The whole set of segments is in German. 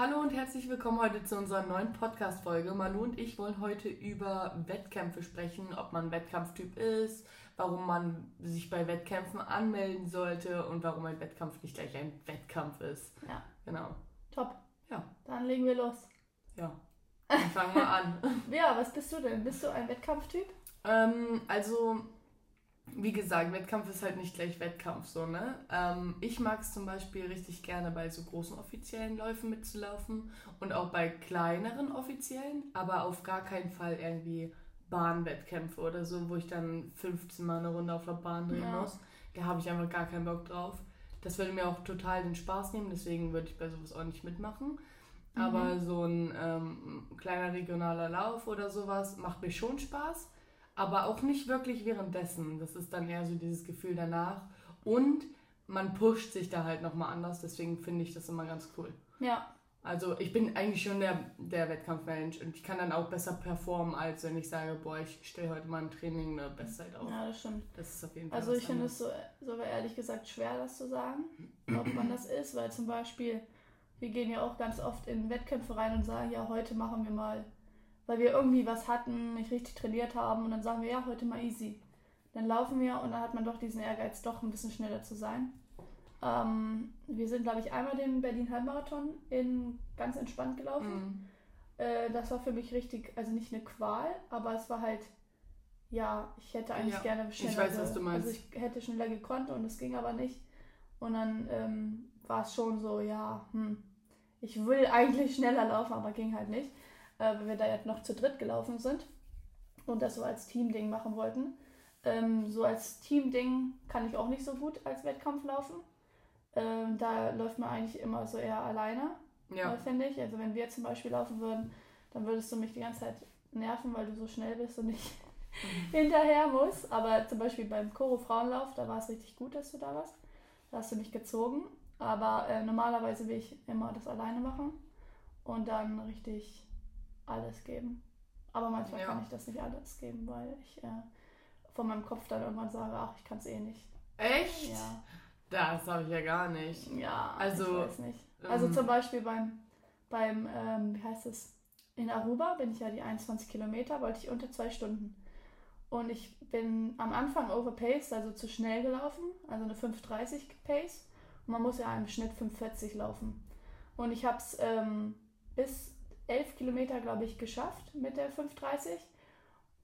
Hallo und herzlich willkommen heute zu unserer neuen Podcast-Folge. Manu und ich wollen heute über Wettkämpfe sprechen, ob man Wettkampftyp ist, warum man sich bei Wettkämpfen anmelden sollte und warum ein Wettkampf nicht gleich ein Wettkampf ist. Ja. Genau. Top. Ja. Dann legen wir los. Ja. Dann fangen wir an. Ja, was bist du denn? Bist du ein Wettkampftyp? Ähm, also, wie gesagt, Wettkampf ist halt nicht gleich Wettkampf, so, ne? Ähm, ich mag es zum Beispiel richtig gerne bei so großen offiziellen Läufen mitzulaufen und auch bei kleineren offiziellen, aber auf gar keinen Fall irgendwie Bahnwettkämpfe oder so, wo ich dann 15 Mal eine Runde auf der Bahn drehen Ja. muss. Da habe ich einfach gar keinen Bock drauf. Das würde mir auch total den Spaß nehmen, deswegen würde ich bei sowas auch nicht mitmachen. Aber so ein ähm, kleiner regionaler Lauf oder sowas macht mir schon Spaß, aber auch nicht wirklich währenddessen. Das ist dann eher so dieses Gefühl danach. Und man pusht sich da halt nochmal anders, deswegen finde ich das immer ganz cool. Ja. Also ich bin eigentlich schon der, der Wettkampfmensch und ich kann dann auch besser performen, als wenn ich sage, boah, ich stelle heute mal im Training eine Bestzeit auf. Ja, das stimmt. Das ist auf jeden Fall Also ich finde es so, sogar ehrlich gesagt schwer, das zu sagen, ob man das ist, weil zum Beispiel, wir gehen ja auch ganz oft in Wettkämpfe rein und sagen, ja, heute machen wir mal, weil wir irgendwie was hatten, nicht richtig trainiert haben und dann sagen wir, ja, heute mal easy. Dann laufen wir und dann hat man doch diesen Ehrgeiz, doch ein bisschen schneller zu sein. Ähm, wir sind, glaube ich, einmal den Berlin-Halbmarathon in ganz entspannt gelaufen. Mhm. Äh, das war für mich richtig, also nicht eine Qual, aber es war halt, ja, ich hätte eigentlich Ja, gerne ich schneller. weiß, was du meinst. Also ich hätte schneller gekonnt und es ging aber nicht. Und dann ähm, war es schon so, ja, hm, ich will eigentlich schneller laufen, aber ging halt nicht, äh, weil wir da jetzt noch zu dritt gelaufen sind und das so als Teamding machen wollten. Ähm, so als Teamding kann ich auch nicht so gut als Wettkampf laufen. Ähm, da läuft man eigentlich immer so eher alleine Ja. äh, finde ich. Also wenn wir zum Beispiel laufen würden, dann würdest du mich die ganze Zeit nerven, weil du so schnell bist und ich hinterher muss. Aber zum Beispiel beim Choro Frauenlauf, da war es richtig gut, dass du da warst. Da hast du mich gezogen. Aber äh, normalerweise will ich immer das alleine machen und dann richtig alles geben. Aber manchmal Ja. kann ich das nicht alles geben, weil ich äh, von meinem Kopf dann irgendwann sage, ach, ich kann es eh nicht. Echt? Ja, Das habe ich ja gar nicht. ja Also, ich weiß nicht. Also Ähm, zum Beispiel beim, beim ähm, wie heißt es, in Aruba bin ich ja die 21 Kilometer, wollte ich unter zwei Stunden. Und ich bin am Anfang overpaced, also zu schnell gelaufen, also eine 5,30 Pace. Und man muss ja im Schnitt 5,40 laufen. Und ich habe es ähm, bis 11 Kilometer, glaube ich, geschafft mit der 5,30.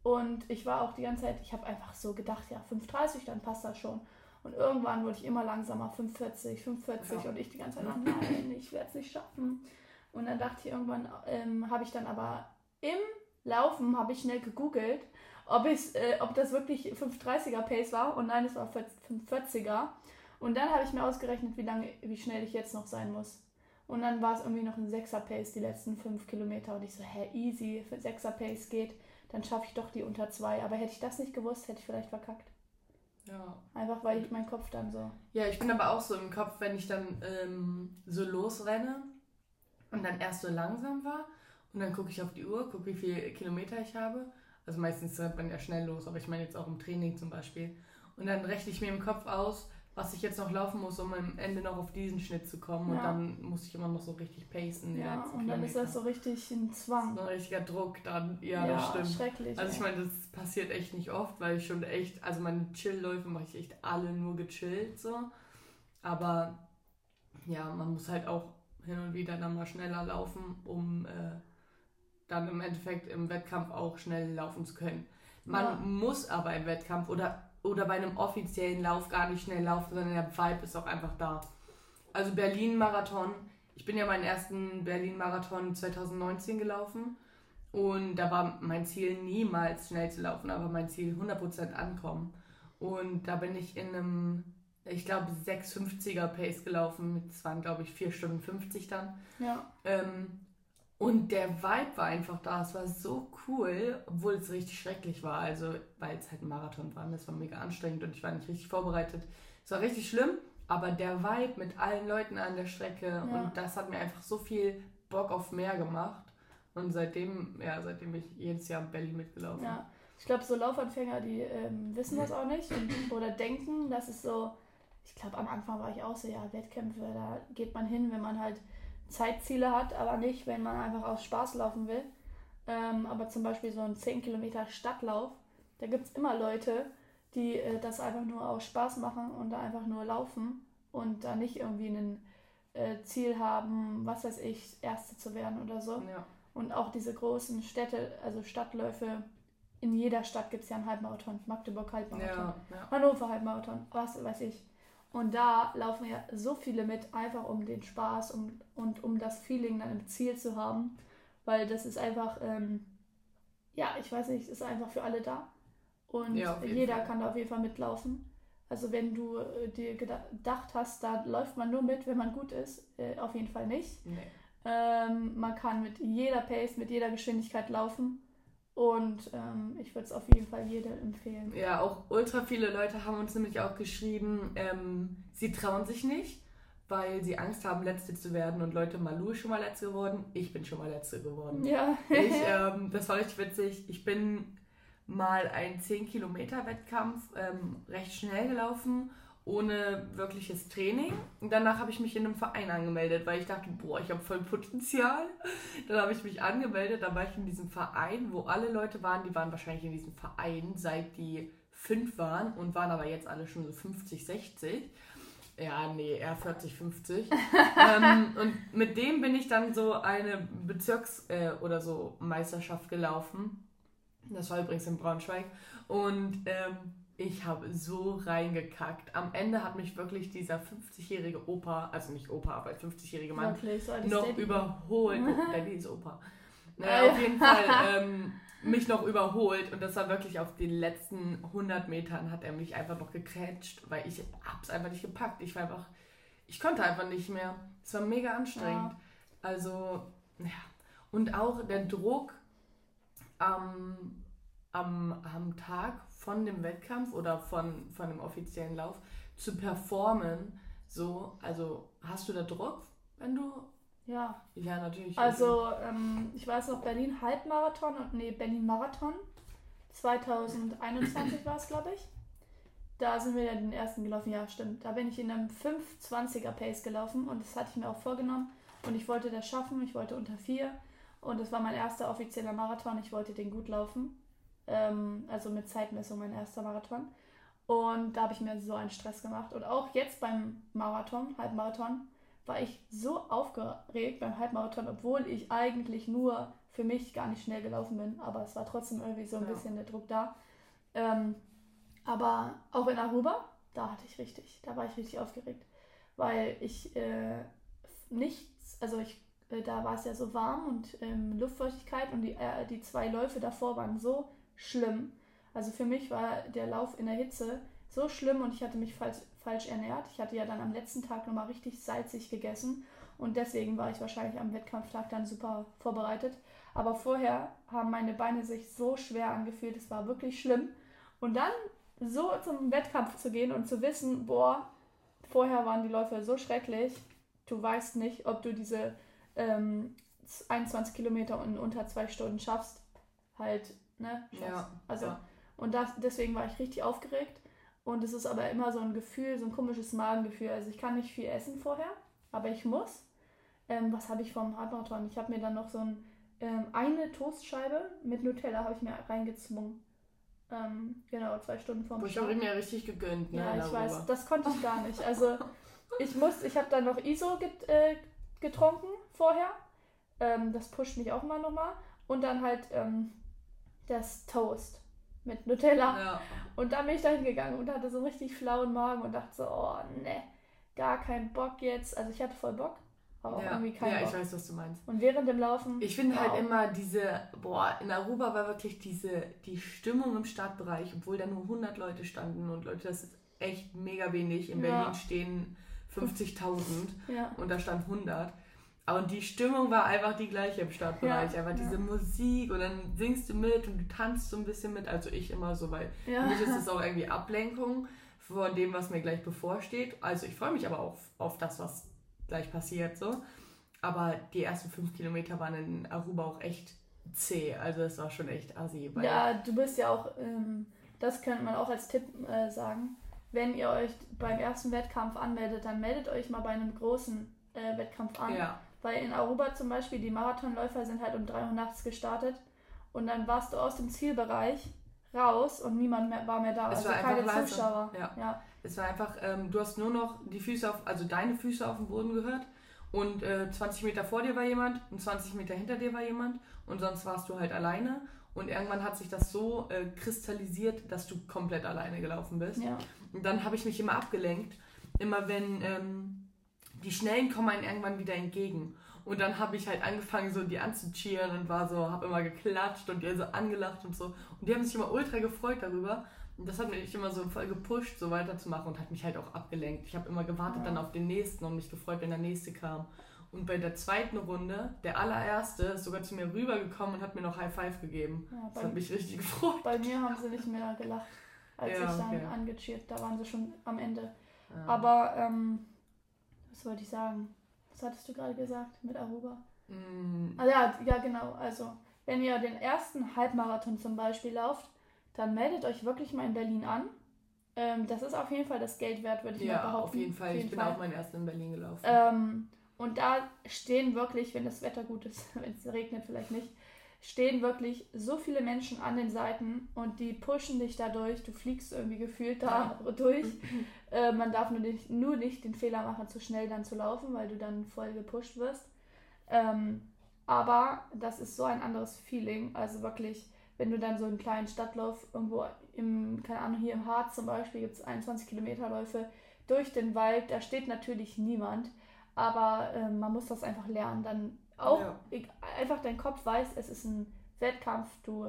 Und ich war auch die ganze Zeit, ich habe einfach so gedacht, ja, 5,30, dann passt das schon. Und irgendwann wurde ich immer langsamer, 5,40, 5,40 Ja. und ich die ganze Zeit, nein, ich werde es nicht schaffen. Und dann dachte ich irgendwann, ähm, habe ich dann aber im Laufen, habe ich schnell gegoogelt, ob, ich, äh, ob das wirklich 5,30er Pace war. Und nein, es war 5,40er. Und dann habe ich mir ausgerechnet, wie lange, wie schnell ich jetzt noch sein muss. Und dann war es irgendwie noch ein 6er Pace, die letzten 5 Kilometer. Und ich so, hä, easy, für 6er Pace geht, dann schaffe ich doch die unter 2. Aber hätte ich das nicht gewusst, hätte ich vielleicht verkackt. Ja. Einfach weil ich mein Kopf dann so. Ja, ich bin aber auch so im Kopf, wenn ich dann ähm, so losrenne und dann erst so langsam war und dann gucke ich auf die Uhr, gucke, wie viele Kilometer ich habe. Also meistens rennt man ja schnell los, aber ich meine jetzt auch im Training zum Beispiel. Und dann rechne ich mir im Kopf aus, was ich jetzt noch laufen muss, um am Ende noch auf diesen Schnitt zu kommen. Und Ja. dann muss ich immer noch so richtig pacen. Ja, und dann ist das so richtig ein Zwang. so ein richtiger Druck dann. Ja, das stimmt. schrecklich. Also ich meine, das passiert echt nicht oft, weil ich schon echt, also meine Chill-Läufe mache ich echt alle nur gechillt so. Aber ja, man muss halt auch hin und wieder dann mal schneller laufen, um äh, dann im Endeffekt im Wettkampf auch schnell laufen zu können. Man Ja. muss aber im Wettkampf oder, oder bei einem offiziellen Lauf gar nicht schnell laufen, sondern der Vibe ist auch einfach da. Also Berlin-Marathon. Ich bin ja meinen ersten Berlin-Marathon 2019 gelaufen. Und da war mein Ziel niemals schnell zu laufen, aber mein Ziel 100% ankommen. Und da bin ich in einem, ich glaube, 6,50er Pace gelaufen. Das waren, glaube ich, 4 Stunden 50 dann. Ja, Ähm, und der Vibe war einfach da. Es war so cool, obwohl es richtig schrecklich war. Also, weil es halt ein Marathon war. Das war mega anstrengend und ich war nicht richtig vorbereitet. Es war richtig schlimm, aber der Vibe mit allen Leuten an der Strecke Ja. und das hat mir einfach so viel Bock auf mehr gemacht. Und seitdem, ja, seitdem bin ich jedes Jahr in Berlin mitgelaufen. ja. Ich glaube, so Laufanfänger, die ähm, wissen das auch nicht und, oder denken, dass es so, ich glaube, am Anfang war ich auch so, ja, Wettkämpfe, da geht man hin, wenn man halt Zeitziele hat, aber nicht, wenn man einfach aus Spaß laufen will. Ähm, aber zum Beispiel so ein 10 Kilometer Stadtlauf, da gibt es immer Leute, die äh, das einfach nur aus Spaß machen und da einfach nur laufen und da nicht irgendwie ein äh, Ziel haben, was weiß ich, Erste zu werden oder so. Ja. Und auch diese großen Städte, also Stadtläufe, in jeder Stadt gibt es ja einen Halbmarathon. Magdeburg Halbmarathon, Ja, ja. Hannover Halbmarathon, was weiß ich. Und da laufen ja so viele mit, einfach um den Spaß um, und um das Feeling dann im Ziel zu haben. Weil das ist einfach, ähm, ja, ich weiß nicht, ist einfach für alle da. Und Ja, jeder Fall. kann da auf jeden Fall mitlaufen. Also wenn du äh, dir geda- gedacht hast, da läuft man nur mit, wenn man gut ist, äh, auf jeden Fall nicht. Nee. Ähm, man kann mit jeder Pace, mit jeder Geschwindigkeit laufen. Und ähm, ich würde es auf jeden Fall jedem empfehlen. Ja, auch ultra viele Leute haben uns nämlich auch geschrieben, ähm, sie trauen sich nicht, weil sie Angst haben, Letzte zu werden. Und Leute, Malu ist schon mal Letzte geworden, ich bin schon mal Letzte geworden. Ja. Ich, ähm, das war richtig witzig. Ich bin mal einen 10-Kilometer-Wettkampf ähm, recht schnell gelaufen, ohne wirkliches Training. Und danach habe ich mich in einem Verein angemeldet, weil ich dachte, boah, ich habe voll Potenzial. Dann habe ich mich angemeldet, dann war ich in diesem Verein, wo alle Leute waren, die waren wahrscheinlich in diesem Verein, seit die fünf waren und waren aber jetzt alle schon so 50, 60. Ja, nee, eher 40, 50. ähm, und mit dem bin ich dann so eine Bezirks- äh, oder so Meisterschaft gelaufen. Das war übrigens in Braunschweig. Und ähm, ich habe so reingekackt. Am Ende hat mich wirklich dieser 50-jährige Opa, also nicht Opa, aber 50-jährige Mann, so noch Daddy. überholt. Oh, Daddy ist Opa. Naja, ja. auf jeden Fall ähm, mich noch überholt und das war wirklich auf den letzten 100 Metern hat er mich einfach noch gecratcht, weil ich hab's einfach nicht gepackt. Ich war einfach, ich konnte einfach nicht mehr. Es war mega anstrengend. Ja. Also, ja. Und auch der Druck am, am, am Tag von dem Wettkampf oder von, von dem offiziellen Lauf zu performen. So, also hast du da Druck, wenn du. Ja, Ja, natürlich. also ähm, ich weiß noch Berlin Halbmarathon und nee, Berlin Marathon. 2021 war es, glaube ich. Da sind wir ja den ersten gelaufen, ja stimmt. Da bin ich in einem 520er Pace gelaufen und das hatte ich mir auch vorgenommen. Und ich wollte das schaffen, ich wollte unter 4. Und das war mein erster offizieller Marathon, ich wollte den gut laufen. Ähm, also mit Zeitmessung mein erster Marathon. Und da habe ich mir so einen Stress gemacht. Und auch jetzt beim Marathon, Halbmarathon, war ich so aufgeregt beim Halbmarathon, obwohl ich eigentlich nur für mich gar nicht schnell gelaufen bin. Aber es war trotzdem irgendwie so ein Ja. bisschen der Druck da. Ähm, aber auch in Aruba, da hatte ich richtig, da war ich richtig aufgeregt. Weil ich äh, nichts, also ich, äh, da war es ja so warm und ähm, Luftfeuchtigkeit und die, äh, die zwei Läufe davor waren so schlimm. Also für mich war der Lauf in der Hitze so schlimm und ich hatte mich falsch, falsch ernährt. Ich hatte ja dann am letzten Tag nochmal richtig salzig gegessen und deswegen war ich wahrscheinlich am Wettkampftag dann super vorbereitet. Aber vorher haben meine Beine sich so schwer angefühlt, es war wirklich schlimm. Und dann so zum Wettkampf zu gehen und zu wissen, boah, vorher waren die Läufe so schrecklich, du weißt nicht, ob du diese ähm, 21 Kilometer in unter zwei Stunden schaffst. Halt, ne? Ja, Also, ja. und das, deswegen war ich richtig aufgeregt. Und es ist aber immer so ein Gefühl, so ein komisches Magengefühl. Also ich kann nicht viel essen vorher, aber ich muss. Ähm, was habe ich vom Halbmarathon? Ich habe mir dann noch so ein, ähm, eine Toastscheibe mit Nutella habe ich mir reingezwungen. Ähm, genau, zwei Stunden vorm Boah, ich habe mir richtig gegönnt, ne? Ja, ich darüber. weiß, das konnte ich gar nicht. Also ich muss, ich habe dann noch ISO get, äh, getrunken vorher. Ähm, das pusht mich auch immer nochmal. Und dann halt ähm, das Toast mit Nutella. Ja. Und dann bin ich da hingegangen und hatte so einen richtig flauen Magen und dachte so, oh ne, gar keinen Bock jetzt. Also ich hatte voll Bock, aber auch Ja, irgendwie keinen ja, ich Bock. weiß, was du meinst. Und während dem Laufen. Ich finde halt wow. immer diese, boah, in Aruba war wirklich diese, die Stimmung im Stadtbereich, obwohl da nur 100 Leute standen und Leute, das ist echt mega wenig. In Ja. Berlin stehen 50.000 Ja, und da stand 100. Aber die Stimmung war einfach die gleiche im Stadtbereich. Ja, einfach ja. diese Musik und dann singst du mit und du tanzt so ein bisschen mit. Also ich immer so, weil ja. für mich ist das auch irgendwie Ablenkung von dem, was mir gleich bevorsteht. Also ich freue mich aber auch auf das, was gleich passiert. so. Aber die ersten fünf Kilometer waren in Aruba auch echt zäh. Also es war schon echt assi. Ja, du bist ja auch, ähm, das könnte man auch als Tipp äh, sagen. Wenn ihr euch beim ersten Wettkampf anmeldet, dann meldet euch mal bei einem großen äh, Wettkampf an. ja, Weil in Aruba zum Beispiel, die Marathonläufer sind halt um 3 Uhr nachts gestartet und dann warst du aus dem Zielbereich raus und niemand mehr, war mehr da. Es also war keine leise. Zuschauer. Ja. ja. Es war einfach, ähm, du hast nur noch die Füße auf, also deine Füße auf dem Boden gehört und äh, 20 Meter vor dir war jemand und 20 Meter hinter dir war jemand und sonst warst du halt alleine und irgendwann hat sich das so äh, kristallisiert, dass du komplett alleine gelaufen bist. ja. Und dann habe ich mich immer abgelenkt, immer wenn ähm, die Schnellen kommen einem irgendwann wieder entgegen. Und dann habe ich halt angefangen, so die anzucheeren und war so, habe immer geklatscht und die so angelacht und so. Und die haben sich immer ultra gefreut darüber. Und das hat mich immer so voll gepusht, so weiterzumachen und hat mich halt auch abgelenkt. Ich habe immer gewartet Ja. dann auf den nächsten und mich gefreut, wenn der nächste kam. Und bei der zweiten Runde, der allererste, ist sogar zu mir rübergekommen und hat mir noch High Five gegeben. ja Das hat mich richtig gefreut. bei mir haben sie nicht mehr gelacht, als Ja, ich dann okay. angecheert. Da waren sie schon am Ende. Aber, ähm, was wollte ich sagen? Was hattest du gerade gesagt mit Aruba? Mm, Ah, ja, ja, genau. Also, wenn ihr den ersten Halbmarathon zum Beispiel lauft, dann meldet euch wirklich mal in Berlin an. Ähm, das ist auf jeden Fall das Geld wert, würde ich mal ja, behaupten. auf jeden Fall. ich bin auch meinen ersten in Berlin gelaufen. Ähm, und da stehen wirklich, wenn das Wetter gut ist, wenn es regnet vielleicht nicht, stehen wirklich so viele Menschen an den Seiten und die pushen dich dadurch. Du fliegst irgendwie gefühlt da durch. Äh, man darf nur nicht, nur nicht den Fehler machen, zu schnell dann zu laufen, weil du dann voll gepusht wirst. Ähm, aber das ist so ein anderes Feeling. Also wirklich, wenn du dann so einen kleinen Stadtlauf irgendwo im, keine Ahnung, hier im Harz zum Beispiel gibt es 21 Kilometerläufe durch den Wald, da steht natürlich niemand, aber ähm, man muss das einfach lernen. Dann auch Ja. ich, einfach dein Kopf weiß, es ist ein Wettkampf, du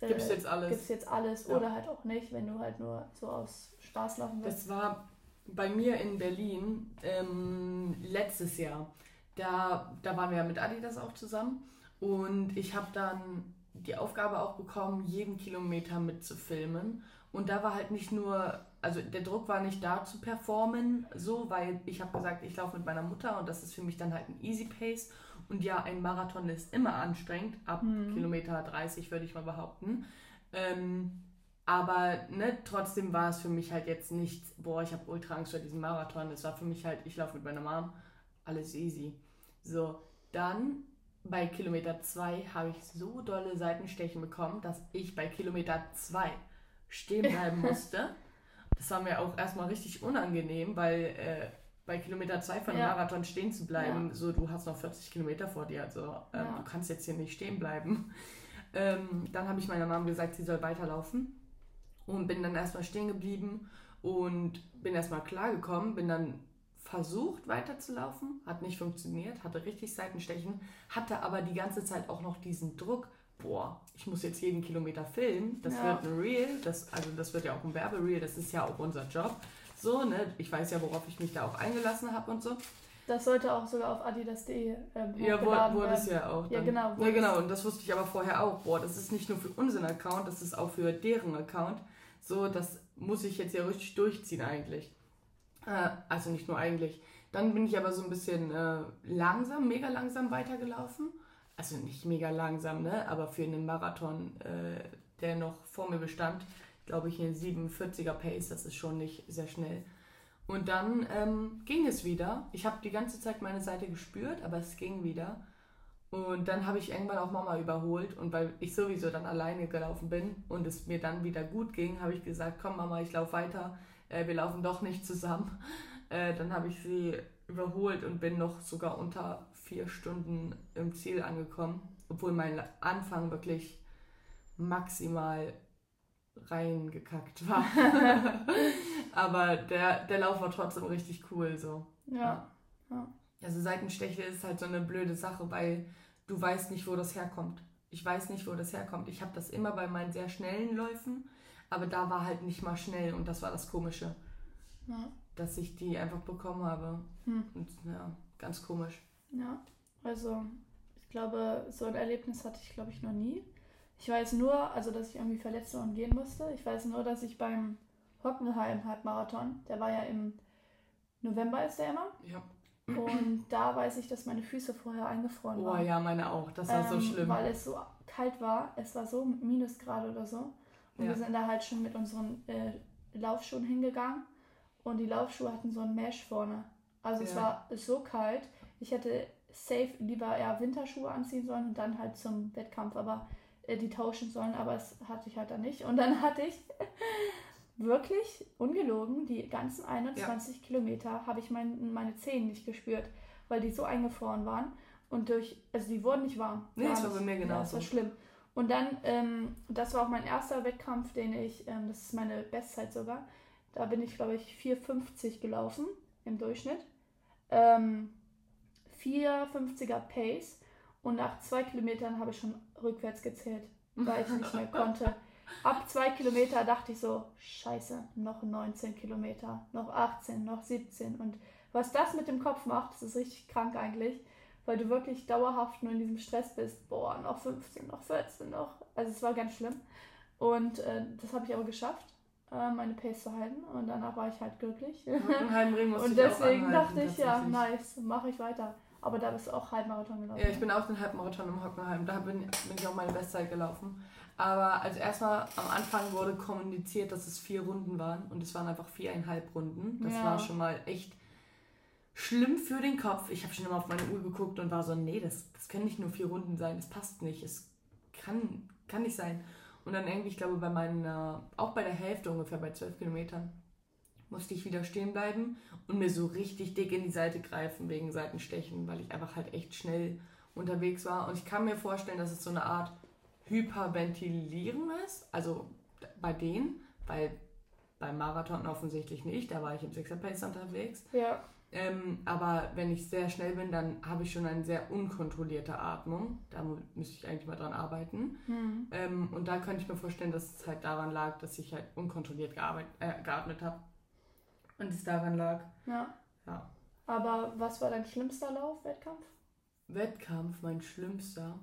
äh, Gibst jetzt alles. gibst jetzt alles Ja. oder halt auch nicht, wenn du halt nur so aus Spaß laufen willst. Das war bei mir in Berlin ähm, letztes Jahr. Da, da waren wir ja mit Adidas auch zusammen und ich habe dann die Aufgabe auch bekommen, jeden Kilometer mitzufilmen. Und da war halt nicht nur, also der Druck war nicht da zu performen, so, weil ich habe gesagt, ich laufe mit meiner Mutter und das ist für mich dann halt ein Easy Pace. Und ja, ein Marathon ist immer anstrengend, ab Mhm. Kilometer 30 würde ich mal behaupten. Ähm, aber ne, trotzdem war es für mich halt jetzt nicht, boah, ich habe ultra Angst vor diesem Marathon. Es war für mich halt, ich laufe mit meiner Mom, alles easy. So, dann bei Kilometer 2 habe ich so dolle Seitenstechen bekommen, dass ich bei Kilometer 2 stehen bleiben musste. Das war mir auch erstmal richtig unangenehm, weil äh, bei Kilometer 2 von einem Ja. Marathon stehen zu bleiben, so du hast noch 40 Kilometer vor dir, also ähm, Ja. du kannst jetzt hier nicht stehen bleiben. Ähm, dann habe ich meiner Mom gesagt, sie soll weiterlaufen und bin dann erstmal stehen geblieben und bin erstmal klargekommen, bin dann versucht weiterzulaufen, hat nicht funktioniert, hatte richtig Seitenstechen, hatte aber die ganze Zeit auch noch diesen Druck, boah, ich muss jetzt jeden Kilometer filmen, das Ja. wird ein Reel, das, also das wird ja auch ein Werbereel, das ist ja auch unser Job. So, ne, ich weiß ja, worauf ich mich da auch eingelassen habe und so. Das sollte auch sogar auf adidas.de ähm, Ja, wurde, wurde es ja auch. Ja, dann. genau, Ja, genau. Und das wusste ich aber vorher auch. Boah, das ist nicht nur für unseren Account, das ist auch für deren Account. So, das muss ich jetzt ja richtig durchziehen eigentlich. Äh, also nicht nur eigentlich. Dann bin ich aber so ein bisschen äh, langsam, mega langsam weitergelaufen. Also nicht mega langsam, ne? Aber für einen Marathon, äh, der noch vor mir bestand, glaube ich, eine 47er Pace, das ist schon nicht sehr schnell. Und dann ähm, ging es wieder. Ich habe die ganze Zeit meine Seite gespürt, aber es ging wieder. Und dann habe ich irgendwann auch Mama überholt. Und weil ich sowieso dann alleine gelaufen bin und es mir dann wieder gut ging, habe ich gesagt, komm Mama, ich laufe weiter. Äh, wir laufen doch nicht zusammen. Äh, dann habe ich sie überholt und bin noch sogar unter vier Stunden im Ziel angekommen. Obwohl mein Anfang wirklich maximal reingekackt war. Aber der, der Lauf war trotzdem richtig cool so. Ja. Also Seitensteche ist halt so eine blöde Sache, weil du weißt nicht, wo das herkommt. Ich weiß nicht, wo das herkommt. Ich habe das immer bei meinen sehr schnellen Läufen, aber da war halt nicht mal schnell und das war das Komische, Ja. dass ich die einfach bekommen habe. Hm. Und ja, ganz komisch. Ja, also ich glaube, so ein Erlebnis hatte ich, glaube ich, noch nie. Ich weiß nur, also dass ich irgendwie verletzt war und gehen musste. Ich weiß nur, dass ich beim Hockenheim Halbmarathon, der war ja im November ist der immer, Ja. und da weiß ich, dass meine Füße vorher eingefroren Oh waren. ja, meine auch. Das war so Ähm, schlimm. Weil es so kalt war. Es war so Minusgrade oder so. Und Ja. wir sind da halt schon mit unseren äh, Laufschuhen hingegangen. Und die Laufschuhe hatten so ein Mesh vorne. Also es Ja. war so kalt. Ich hätte safe lieber eher Winterschuhe anziehen sollen und dann halt zum Wettkampf aber äh, die tauschen sollen, aber es hatte ich halt dann nicht. Und dann hatte ich wirklich ungelogen die ganzen 21 ja. Kilometer habe ich mein, meine Zehen nicht gespürt, weil die so eingefroren waren und durch, also die wurden nicht warm. Nee, das war bei mir genauso. Ja, das war schlimm. Und dann, ähm, das war auch mein erster Wettkampf, den ich, ähm, das ist meine Bestzeit sogar, da bin ich, glaube ich, 4,50 gelaufen im Durchschnitt. Ähm, 4,50er Pace und nach zwei Kilometern habe ich schon rückwärts gezählt, weil ich nicht mehr konnte. Ab zwei Kilometer dachte ich so, scheiße, noch 19 Kilometer, noch 18, noch 17. Und was das mit dem Kopf macht, das ist richtig krank eigentlich, weil du wirklich dauerhaft nur in diesem Stress bist. Boah, noch 15, noch 14, noch. Also es war ganz schlimm. Und äh, das habe ich aber geschafft, äh, meine Pace zu halten. Und danach war ich halt glücklich. und deswegen dachte ich, ja, nice, mache ich weiter. Aber da bist du auch Halbmarathon gelaufen. Ja, ich bin auch den Halbmarathon im Hockenheim. Da bin, bin ich auch meine Bestzeit gelaufen. Aber also erstmal am Anfang wurde kommuniziert, dass es vier Runden waren. Und es waren einfach viereinhalb Runden. Das ja. war schon mal echt schlimm für den Kopf. Ich habe schon immer auf meine Uhr geguckt und war so, nee, das, das können nicht nur vier Runden sein. Das passt nicht. Es kann, kann nicht sein. Und dann irgendwie, ich glaube, bei meinen, auch bei der Hälfte ungefähr, bei zwölf Kilometern, musste ich wieder stehen bleiben und mir so richtig dick in die Seite greifen wegen Seitenstechen, weil ich einfach halt echt schnell unterwegs war. Und ich kann mir vorstellen, dass es so eine Art Hyperventilieren ist, also bei denen, weil beim Marathon offensichtlich nicht, da war ich im Sixer Pace unterwegs. Ja. Ähm, aber wenn ich sehr schnell bin, dann habe ich schon eine sehr unkontrollierte Atmung. Da müsste ich eigentlich mal dran arbeiten. Mhm. Ähm, und da könnte ich mir vorstellen, dass es halt daran lag, dass ich halt unkontrolliert äh, geatmet habe. Und es daran lag. Ja. ja. Aber was war dein schlimmster Lauf, Wettkampf? Wettkampf, mein schlimmster.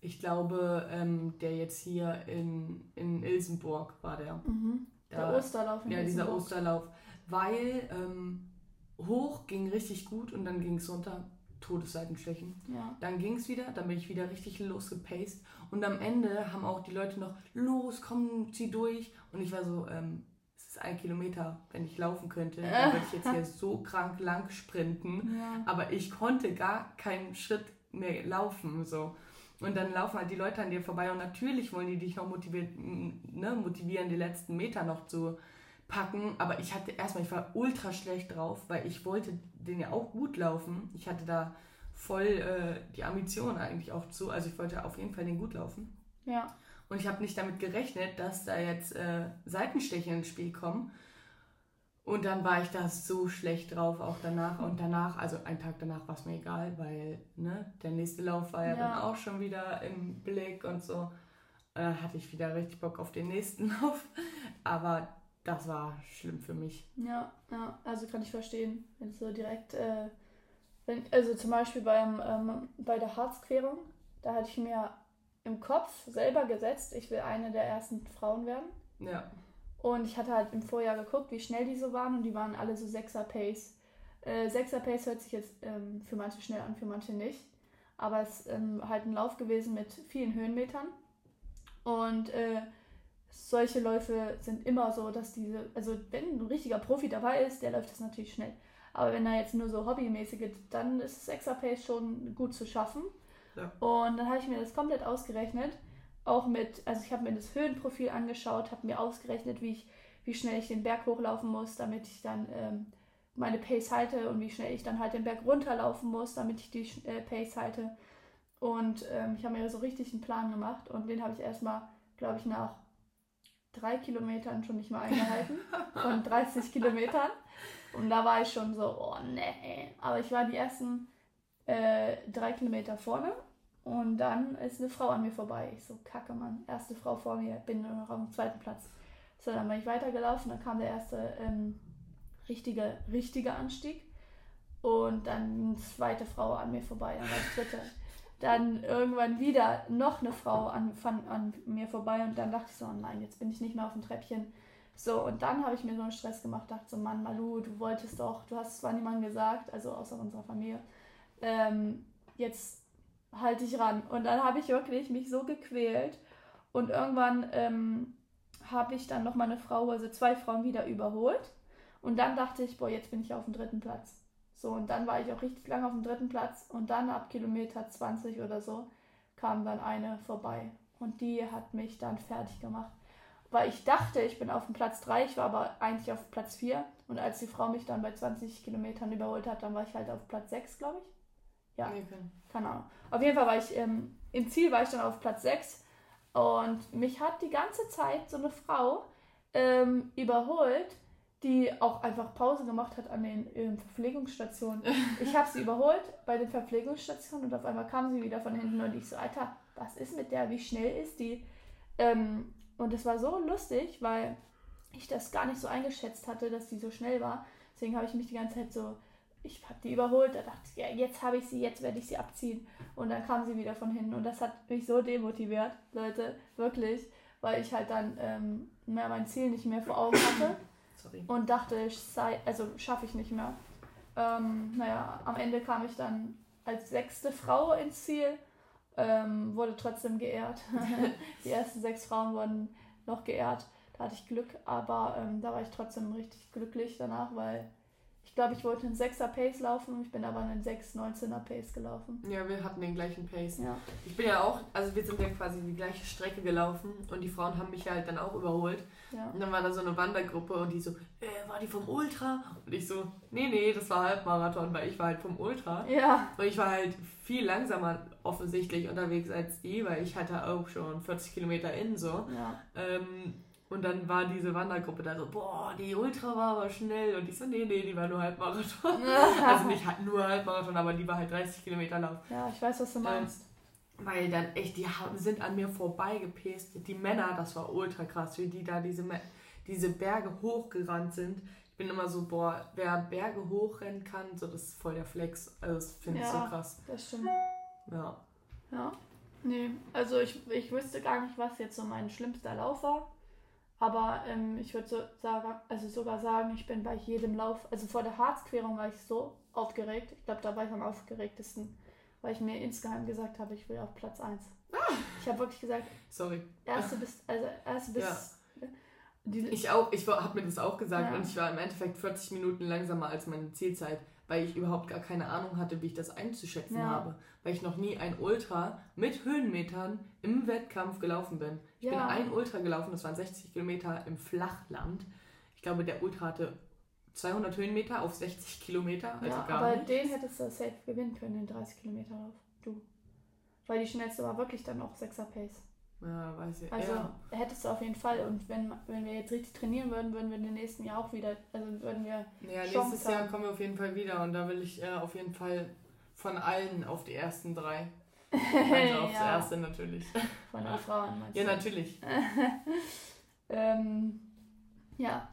Ich glaube, ähm, der jetzt hier in, in Ilsenburg war der. Mhm. Der Osterlauf in Ja, Ilsenburg. dieser Osterlauf. Weil ähm, hoch ging richtig gut und dann ging es runter. Todesseitenstechen. Ja. Dann ging es wieder, dann bin ich wieder richtig losgepaced. Und am Ende haben auch die Leute noch, los, komm, zieh durch. Und ich war so, ähm, ist ein Kilometer, wenn ich laufen könnte, dann würde ich jetzt hier so krank lang sprinten. Ja. Aber ich konnte gar keinen Schritt mehr laufen. So. Und dann laufen halt die Leute an dir vorbei und natürlich wollen die dich noch motivieren, ne, motivieren, die letzten Meter noch zu packen. Aber ich hatte erstmal, ich war ultra schlecht drauf, weil ich wollte den ja auch gut laufen. Ich hatte da voll äh, die Ambition eigentlich auch zu. Also ich wollte auf jeden Fall den gut laufen. Ja. Und ich habe nicht damit gerechnet, dass da jetzt äh, Seitenstechen ins Spiel kommen. Und dann war ich da so schlecht drauf, auch danach. Und danach, also einen Tag danach war es mir egal, weil ne, der nächste Lauf war ja, ja, dann auch schon wieder im Blick und so. Und dann hatte ich wieder richtig Bock auf den nächsten Lauf. Aber das war schlimm für mich. Ja, ja, also kann ich verstehen, wenn es so direkt, äh, wenn, also zum Beispiel beim, ähm, bei der Harzquerung, da hatte ich mir im Kopf selber gesetzt, ich will eine der ersten Frauen werden. Ja. Und ich hatte halt im Vorjahr geguckt, wie schnell die so waren und die waren alle so 6er Pace. Äh, 6er Pace hört sich jetzt ähm, für manche schnell an, für manche nicht. Aber es ist ähm, halt ein Lauf gewesen mit vielen Höhenmetern. Und äh, solche Läufe sind immer so, dass diese, also wenn ein richtiger Profi dabei ist, der läuft das natürlich schnell. Aber wenn er jetzt nur so hobbymäßig geht, dann ist 6er Pace schon gut zu schaffen. Ja. Und dann habe ich mir das komplett ausgerechnet. Auch mit, also ich habe mir das Höhenprofil angeschaut, habe mir ausgerechnet, wie, ich, wie schnell ich den Berg hochlaufen muss, damit ich dann ähm, meine Pace halte und wie schnell ich dann halt den Berg runterlaufen muss, damit ich die äh, Pace halte. Und ähm, ich habe mir so richtig einen Plan gemacht und den habe ich erstmal, glaube ich, nach drei Kilometern schon nicht mehr eingehalten. von 30 Kilometern. Und da war ich schon so, oh nee. Aber ich war die ersten äh, drei Kilometer vorne und dann ist eine Frau an mir vorbei. Ich so, kacke, Mann, erste Frau vor mir, bin nur noch am zweiten Platz. So, dann bin ich weitergelaufen, dann kam der erste ähm, richtige, richtige Anstieg und dann eine zweite Frau an mir vorbei, dann war die dritte. Dann irgendwann wieder noch eine Frau an, an, an mir vorbei und dann dachte ich so, oh nein, jetzt bin ich nicht mehr auf dem Treppchen. So, und dann habe ich mir so einen Stress gemacht, dachte so, Mann, Malu, du wolltest doch, du hast zwar niemandem gesagt, also außer unserer Familie, ähm, jetzt halte ich ran. Und dann habe ich wirklich mich so gequält. Und irgendwann ähm, habe ich dann noch mal eine Frau, also zwei Frauen wieder überholt. Und dann dachte ich, boah, jetzt bin ich auf dem dritten Platz. So, und dann war ich auch richtig lange auf dem dritten Platz und dann ab Kilometer 20 oder so kam dann eine vorbei und die hat mich dann fertig gemacht. Weil ich dachte, ich bin auf dem Platz 3, ich war aber eigentlich auf Platz 4 und als die Frau mich dann bei 20 Kilometern überholt hat, dann war ich halt auf Platz 6, glaube ich. Ja, Okay. keine Ahnung. Auf jeden Fall war ich ähm, im Ziel war ich dann auf Platz 6 und mich hat die ganze Zeit so eine Frau ähm, überholt, die auch einfach Pause gemacht hat an den ähm, Verpflegungsstationen. Ich habe sie überholt bei den Verpflegungsstationen und auf einmal kam sie wieder von hinten und ich so, Alter, was ist mit der? Wie schnell ist die? Ähm, und es war so lustig, weil ich das gar nicht so eingeschätzt hatte, dass die so schnell war. Deswegen habe ich mich die ganze Zeit so, ich habe die überholt, da dachte ich, ja, jetzt habe ich sie, jetzt werde ich sie abziehen. Und dann kam sie wieder von hinten und das hat mich so demotiviert, Leute, wirklich, weil ich halt dann ähm, mehr mein Ziel nicht mehr vor Augen hatte Sorry. und dachte, ich sei, also schaffe ich nicht mehr. Ähm, naja, am Ende kam ich dann als sechste Frau ins Ziel, ähm, wurde trotzdem geehrt. Die ersten sechs Frauen wurden noch geehrt. Da hatte ich Glück, aber ähm, da war ich trotzdem richtig glücklich danach, weil glaube, ich wollte einen 6er Pace laufen, ich bin aber einen 6-19er Pace gelaufen. Ja, wir hatten den gleichen Pace. Ja, Ich bin ja auch, also wir sind ja quasi die gleiche Strecke gelaufen und die Frauen haben mich halt dann auch überholt. ja. Und dann war da so eine Wandergruppe und die so, äh, war die vom Ultra? Und ich so, nee, nee, das war Halbmarathon, weil ich war halt vom Ultra. Ja, Und ich war halt viel langsamer offensichtlich unterwegs als die, weil ich hatte auch schon 40 Kilometer in so. ja. Ähm, und dann war diese Wandergruppe da so, boah, die Ultra war aber schnell. Und ich so, nee, nee, die war nur Halbmarathon. also nicht halt nur Halbmarathon, aber die war halt 30 Kilometer Lauf. Ja, ich weiß, was du meinst. Weil dann echt, die haben, sind an mir vorbeigepäst. Die Männer, das war ultra krass, wie die da diese, diese Berge hochgerannt sind. Ich bin immer so, boah, wer Berge hochrennen kann, so das ist voll der Flex. Also das finde ich Ja. so krass. Das stimmt. Ja. Ja. Nee, also ich, ich wüsste gar nicht, was jetzt so mein schlimmster Lauf war. Aber ähm, ich würde so sagen, also sogar sagen, ich bin bei jedem Lauf, also vor der Harzquerung war ich so aufgeregt. Ich glaube, da war ich am aufgeregtesten, weil ich mir insgeheim gesagt habe, ich will auf Platz 1. Ich habe wirklich gesagt, Sorry. erste bis, also erste bis. Die, Ich auch, ich habe mir das auch gesagt Ja. und ich war im Endeffekt 40 Minuten langsamer als meine Zielzeit, weil ich überhaupt gar keine Ahnung hatte, wie ich das einzuschätzen Ja. habe. Weil ich noch nie ein Ultra mit Höhenmetern im Wettkampf gelaufen bin. Ich bin Ja. ein Ultra gelaufen, das waren 60 Kilometer im Flachland. Ich glaube, der Ultra hatte 200 Höhenmeter auf 60 Kilometer, also ja, gar aber nicht. den hättest du safe gewinnen können, den 30 Kilometer Lauf. Du. Weil die schnellste war wirklich dann auch 6er Pace. Ja, weiß ich. Also ja. hättest du auf jeden Fall. Und wenn, wenn wir jetzt richtig trainieren würden, würden wir in den nächsten Jahr auch wieder, also würden wir, Ja, Chance nächstes Jahr haben. kommen wir auf jeden Fall wieder und da will ich äh, auf jeden Fall von allen auf die ersten drei. Also aufs Ja. erste natürlich. von den Frauen meinst Ja, du? natürlich. Ähm, ja.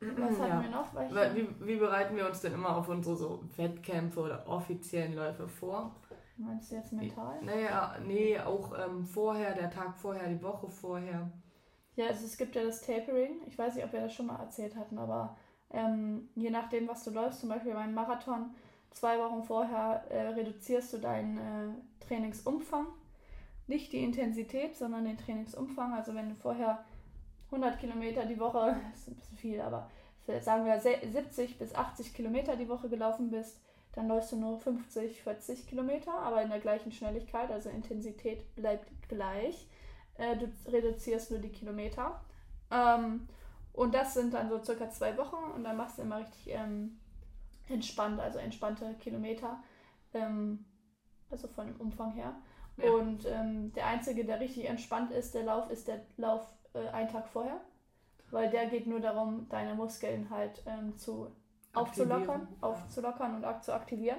Was hatten Ja. wir noch? Welche? Wie, wie bereiten wir uns denn immer auf unsere so Wettkämpfe oder offiziellen Läufe vor? Meinst du jetzt mental? Naja, nee, auch ähm, vorher, der Tag vorher, die Woche vorher. Ja, also es gibt ja das Tapering. Ich weiß nicht, ob wir das schon mal erzählt hatten, aber ähm, je nachdem, was du läufst, zum Beispiel beim Marathon, zwei Wochen vorher äh, reduzierst du deinen äh, Trainingsumfang. Nicht die Intensität, sondern den Trainingsumfang. Also wenn du vorher 100 Kilometer die Woche, das ist ein bisschen viel, aber sagen wir se- 70 bis 80 Kilometer die Woche gelaufen bist, dann läufst du nur 50, 40 Kilometer, aber in der gleichen Schnelligkeit, also Intensität bleibt gleich. Äh, du reduzierst nur die Kilometer. Ähm, und das sind dann so circa zwei Wochen und dann machst du immer richtig ähm, entspannt, also entspannte Kilometer. Ähm, also von dem Umfang her. Ja. Und ähm, der einzige, der richtig entspannt ist, der Lauf, ist der Lauf äh, einen Tag vorher. Weil der geht nur darum, deine Muskeln halt ähm, zu aufzulockern, aufzulockern und ak- zu aktivieren.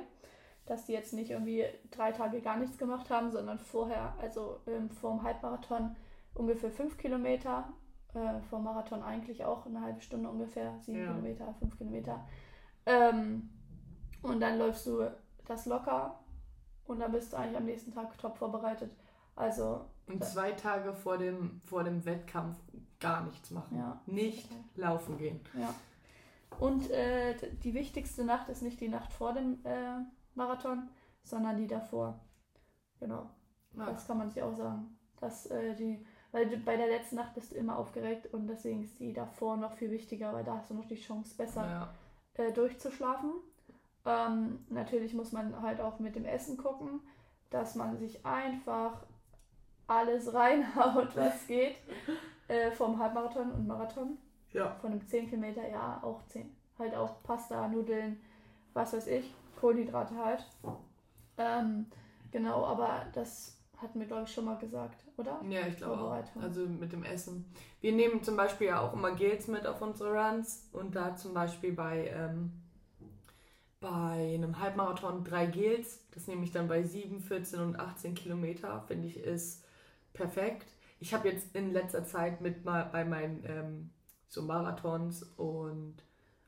Dass die jetzt nicht irgendwie drei Tage gar nichts gemacht haben, sondern vorher, also ähm, vor dem Halbmarathon ungefähr fünf Kilometer, äh, vor dem Marathon eigentlich auch eine halbe Stunde ungefähr, sieben Ja. Kilometer, fünf Kilometer. Ähm, und dann läufst du das locker und dann bist du eigentlich am nächsten Tag top vorbereitet. Also, Und zwei Tage vor dem, vor dem Wettkampf gar nichts machen. ja. Nicht laufen gehen. Ja. Und äh, die wichtigste Nacht ist nicht die Nacht vor dem äh, Marathon, sondern die davor. Genau. Ja. Das kann man sich auch sagen. Dass, äh, die, weil bei der letzten Nacht bist du immer aufgeregt und deswegen ist die davor noch viel wichtiger, weil da hast du noch die Chance, besser Ja. äh, durchzuschlafen. Ähm, natürlich muss man halt auch mit dem Essen gucken, dass man sich einfach alles reinhaut, was geht. Äh, vom Halbmarathon und Marathon. Ja. Von einem 10 Kilometer, ja, auch 10. Halt auch Pasta, Nudeln, was weiß ich, Kohlenhydrate halt. Ähm, genau, aber das hatten wir, glaube ich, schon mal gesagt, oder? Ja, ich glaube auch. Also mit dem Essen. Wir nehmen zum Beispiel ja auch immer Gels mit auf unsere Runs und da zum Beispiel bei, ähm, bei einem Halbmarathon drei Gels. Das nehme ich dann bei 7, 14 und 18 Kilometer. Finde ich ist perfekt. Ich habe jetzt in letzter Zeit mit mal bei meinen ähm, so Marathons und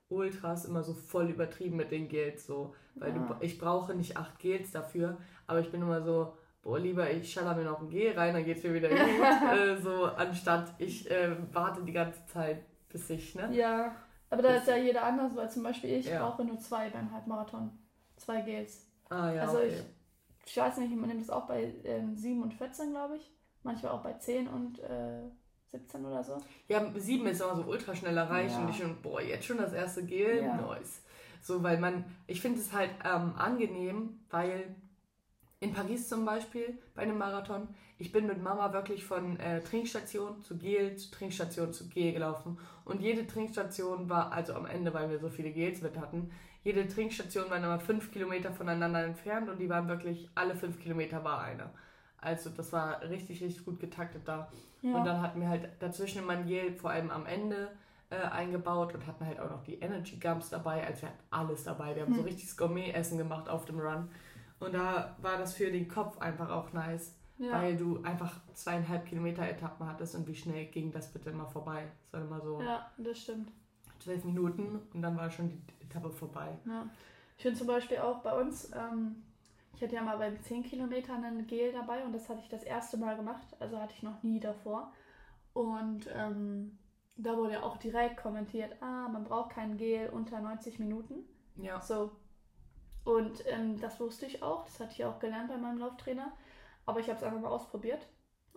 Ultras immer so voll übertrieben mit den Gels so, weil Ja. du, ich brauche nicht acht Gels dafür, aber ich bin immer so, boah, lieber ich schaller mir noch ein Gel rein, dann geht's mir wieder gut, äh, so anstatt ich äh, warte die ganze Zeit, bis ich, ne? Ja, aber da ist ja jeder anders, weil zum Beispiel ich Ja. brauche nur zwei beim Halbmarathon. Zwei Gels. Ah ja, Also okay. Ich weiß nicht, man nimmt das auch bei ähm, 7 und 14, glaube ich. Manchmal auch bei 10 und äh, 17 oder so. Ja, sieben ist immer so ultra schnell erreicht Ja. und ich schon, boah, jetzt schon das erste Gel, Ja. nice. So, weil man, ich finde es halt ähm, angenehm, weil in Paris zum Beispiel bei einem Marathon, ich bin mit Mama wirklich von äh, Trinkstation zu Gel zu Trinkstation zu Gel gelaufen und jede Trinkstation war, also am Ende, weil wir so viele Gels mit hatten, jede Trinkstation war immer fünf Kilometer voneinander entfernt und die waren wirklich, alle fünf Kilometer war eine. Also das war richtig, richtig gut getaktet da. Ja. Und dann hatten wir halt dazwischen immer ein Gel, vor allem am Ende, äh, eingebaut und hatten halt auch noch die Energy Gums dabei. Also wir hatten alles dabei. Wir haben so Hm. richtiges Gourmet-Essen gemacht auf dem Run. Und da war das für den Kopf einfach auch nice, ja. weil du einfach zweieinhalb Kilometer Etappen hattest und wie schnell ging das bitte immer vorbei. Es waren immer so ja, das stimmt. zwölf Minuten und dann war schon die Etappe vorbei. Ja. Ich finde zum Beispiel auch bei uns, ähm, ich hatte ja mal beim 10 Kilometern ein Gel dabei und das hatte ich das erste Mal gemacht, also hatte ich noch nie davor. Und ähm, da wurde ja auch direkt kommentiert, ah, man braucht kein Gel unter 90 Minuten. Ja. So. Und ähm, das wusste ich auch, das hatte ich auch gelernt bei meinem Lauftrainer. Aber ich habe es einfach mal ausprobiert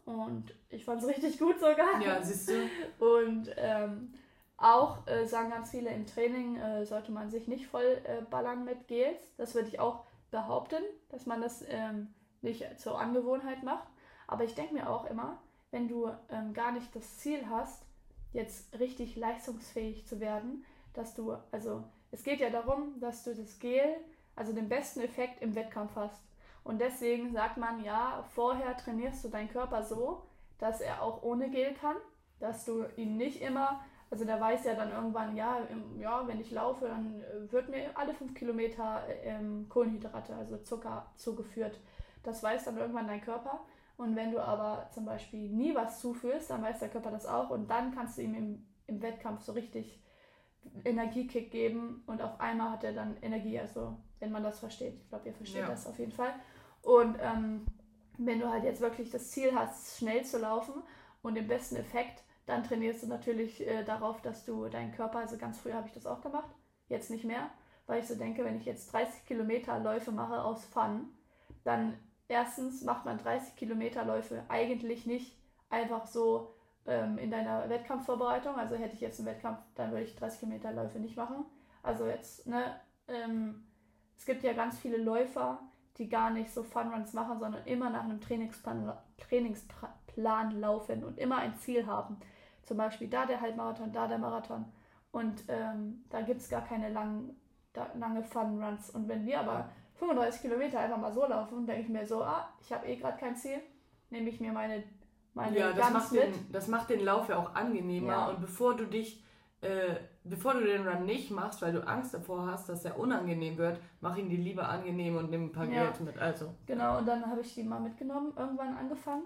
und ich fand es richtig gut sogar. Ja, siehst du? Und ähm, auch äh, sagen ganz viele im Training, äh, sollte man sich nicht voll äh, ballern mit Gels. Das würde ich auch behaupten, dass man das ähm, nicht zur Angewohnheit macht. Aber ich denke mir auch immer, wenn du ähm, gar nicht das Ziel hast, jetzt richtig leistungsfähig zu werden, dass du, also es geht ja darum, dass du das Gel, also den besten Effekt im Wettkampf hast. Und deswegen sagt man, ja, vorher trainierst du deinen Körper so, dass er auch ohne Gel kann, dass du ihn nicht immer, also der weiß ja dann irgendwann, ja, im, ja wenn ich laufe, dann äh, wird mir alle fünf Kilometer äh, ähm, Kohlenhydrate, also Zucker zugeführt. Das weiß dann irgendwann dein Körper. Und wenn du aber zum Beispiel nie was zuführst, dann weiß der Körper das auch und dann kannst du ihm im, im Wettkampf so richtig Energiekick geben und auf einmal hat er dann Energie, also wenn man das versteht. Ich glaube, ihr versteht Ja. das auf jeden Fall. Und ähm, wenn du halt jetzt wirklich das Ziel hast, schnell zu laufen und den besten Effekt, dann trainierst du natürlich äh, darauf, dass du deinen Körper, also ganz früh habe ich das auch gemacht, jetzt nicht mehr, weil ich so denke, wenn ich jetzt 30 Kilometer Läufe mache aus Fun, dann erstens macht man 30 Kilometer Läufe eigentlich nicht einfach so ähm, in deiner Wettkampfvorbereitung. Also hätte ich jetzt einen Wettkampf, dann würde ich 30 Kilometer Läufe nicht machen. Also jetzt, ne, ähm, es gibt ja ganz viele Läufer, die gar nicht so Funruns machen, sondern immer nach einem Trainingsplan, Trainingsplan laufen und immer ein Ziel haben. Zum Beispiel da der Halbmarathon, da der Marathon. Und ähm, da gibt es gar keine langen, da, lange Funruns. Und wenn wir aber 35 Kilometer einfach mal so laufen, denke ich mir so, ah, ich habe eh gerade kein Ziel, nehme ich mir meine, meine Ja, das macht, mit. den, das macht den Lauf ja auch angenehmer. Ja. Und bevor du dich, äh, bevor du den Run nicht machst, weil du Angst davor hast, dass er unangenehm wird, mach ihn dir lieber angenehm und nimm ein paar Ja. Geld mit. Also, Genau, und dann habe ich die mal mitgenommen, irgendwann angefangen.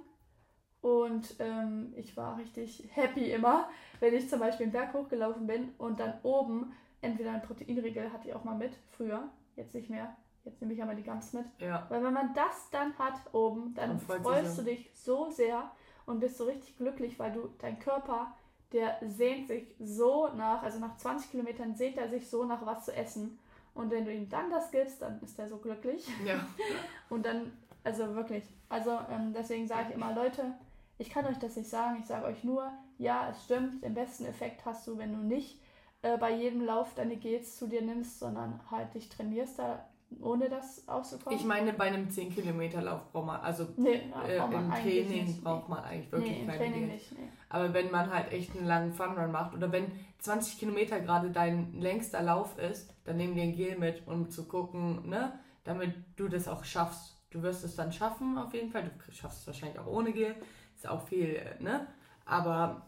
Und ähm, ich war richtig happy immer, wenn ich zum Beispiel einen Berg hochgelaufen bin und dann oben entweder ein Proteinriegel hatte ich auch mal mit, früher, jetzt nicht mehr. Jetzt nehme ich ja mal die Gams mit. ja. Weil wenn man das dann hat oben, dann sich freust du dich so sehr und bist so richtig glücklich, weil du, dein Körper, der sehnt sich so nach, also nach 20 Kilometern sehnt er sich so nach was zu essen. Und wenn du ihm dann das gibst, dann ist er so glücklich. Ja. Und dann, also wirklich, also ähm, deswegen sage ich immer, Leute, ich kann euch das nicht sagen, ich sage euch nur, ja, es stimmt, den besten Effekt hast du, wenn du nicht äh, bei jedem Lauf deine Gels zu dir nimmst, sondern halt dich trainierst da, ohne das auszukommen. Ich meine, bei einem 10 Kilometer Lauf braucht man, also nee, äh, braucht man im Training nicht. braucht man eigentlich wirklich nee, keine Training Gels. nicht. Nee. Aber wenn man halt echt einen langen Funrun macht oder wenn 20 Kilometer gerade dein längster Lauf ist, dann nimm dir ein Gel mit, um zu gucken, ne, damit du das auch schaffst. Du wirst es dann schaffen auf jeden Fall. Du schaffst es wahrscheinlich auch ohne Gel. Ist auch viel, ne? Aber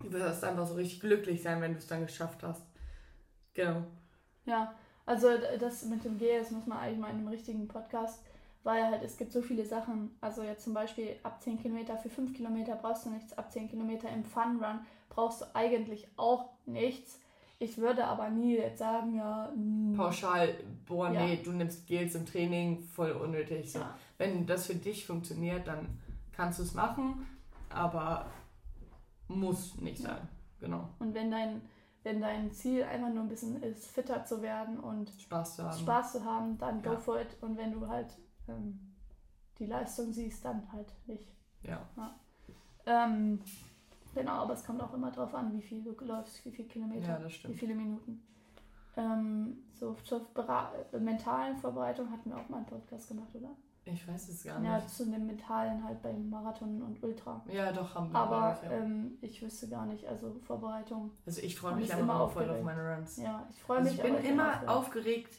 du wirst einfach so richtig glücklich sein, wenn du es dann geschafft hast. Genau. Ja, also das mit dem Gel, das muss man eigentlich mal in einem richtigen Podcast, weil halt es gibt so viele Sachen. Also jetzt zum Beispiel ab 10 Kilometer für 5 Kilometer brauchst du nichts, ab 10 Kilometer im Fun Run brauchst du eigentlich auch nichts. Ich würde aber nie jetzt sagen, ja, mm, Pauschal, boah, Ja. nee, du nimmst Gels im Training, voll unnötig. So. ja, Wenn das für dich funktioniert, dann kannst du es machen, aber muss nicht Ja. sein. Genau. und wenn dein, wenn dein Ziel einfach nur ein bisschen ist, fitter zu werden und Spaß zu haben. Spaß zu haben, dann go Ja. for it. Und wenn du halt ähm, die Leistung siehst, dann halt nicht. Ja. Ähm, genau, aber es kommt auch immer drauf an, wie viel du läufst, wie viele Kilometer, ja, wie viele Minuten. Ähm, so zur Bera mentalen Vorbereitung hatten wir auch mal einen Podcast gemacht, oder? Ich weiß es gar Ja, nicht. zu dem mentalen halt beim Marathon und Ultra. Ja, doch, haben wir. Aber ich, ja. ähm, ich wüsste gar nicht, also Vorbereitung. also ich freue mich einfach immer auch voll auf meine Runs. Ja, ich freue Also mich. ich bin immer aufgeregt. aufgeregt,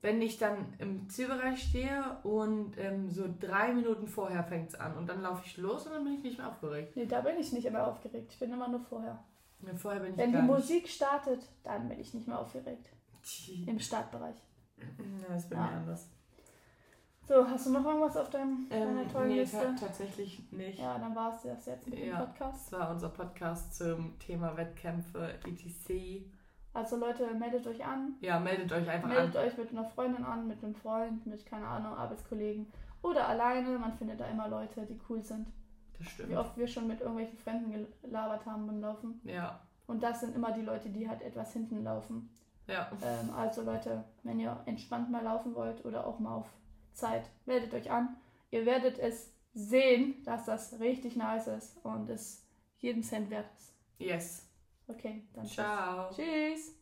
wenn ich dann im Zielbereich stehe und ähm, so drei Minuten vorher fängt es an und dann laufe ich los und dann bin ich nicht mehr aufgeregt. Nee, da bin ich nicht immer aufgeregt. Ich bin immer nur vorher. Ja, vorher bin ich Wenn die gar nicht. Musik startet, dann bin ich nicht mehr aufgeregt. Im Startbereich. Ja, das bin Ja. mir anders. So, hast du noch irgendwas auf deinem, deiner Ähm, tollen nee, Liste? ta tatsächlich nicht. Ja, dann war es das jetzt mit dem Ja. Podcast. Das war unser Podcast zum Thema Wettkämpfe, etc. Also Leute, meldet euch an. Ja, meldet euch einfach meldet an. euch mit einer Freundin an, mit einem Freund, mit, keine Ahnung, Arbeitskollegen. Oder alleine. Man findet da immer Leute, die cool sind. Das stimmt. Wie oft wir schon mit irgendwelchen Fremden gelabert haben beim Laufen. Ja, Und das sind immer die Leute, die halt etwas hinten laufen. ja. Ähm, also Leute, wenn ihr entspannt mal laufen wollt oder auch mal auf Zeit, meldet euch an. Ihr werdet es sehen, dass das richtig nice ist und es jeden Cent wert ist. Yes. Okay, dann tschüss. Ciao. Tschüss.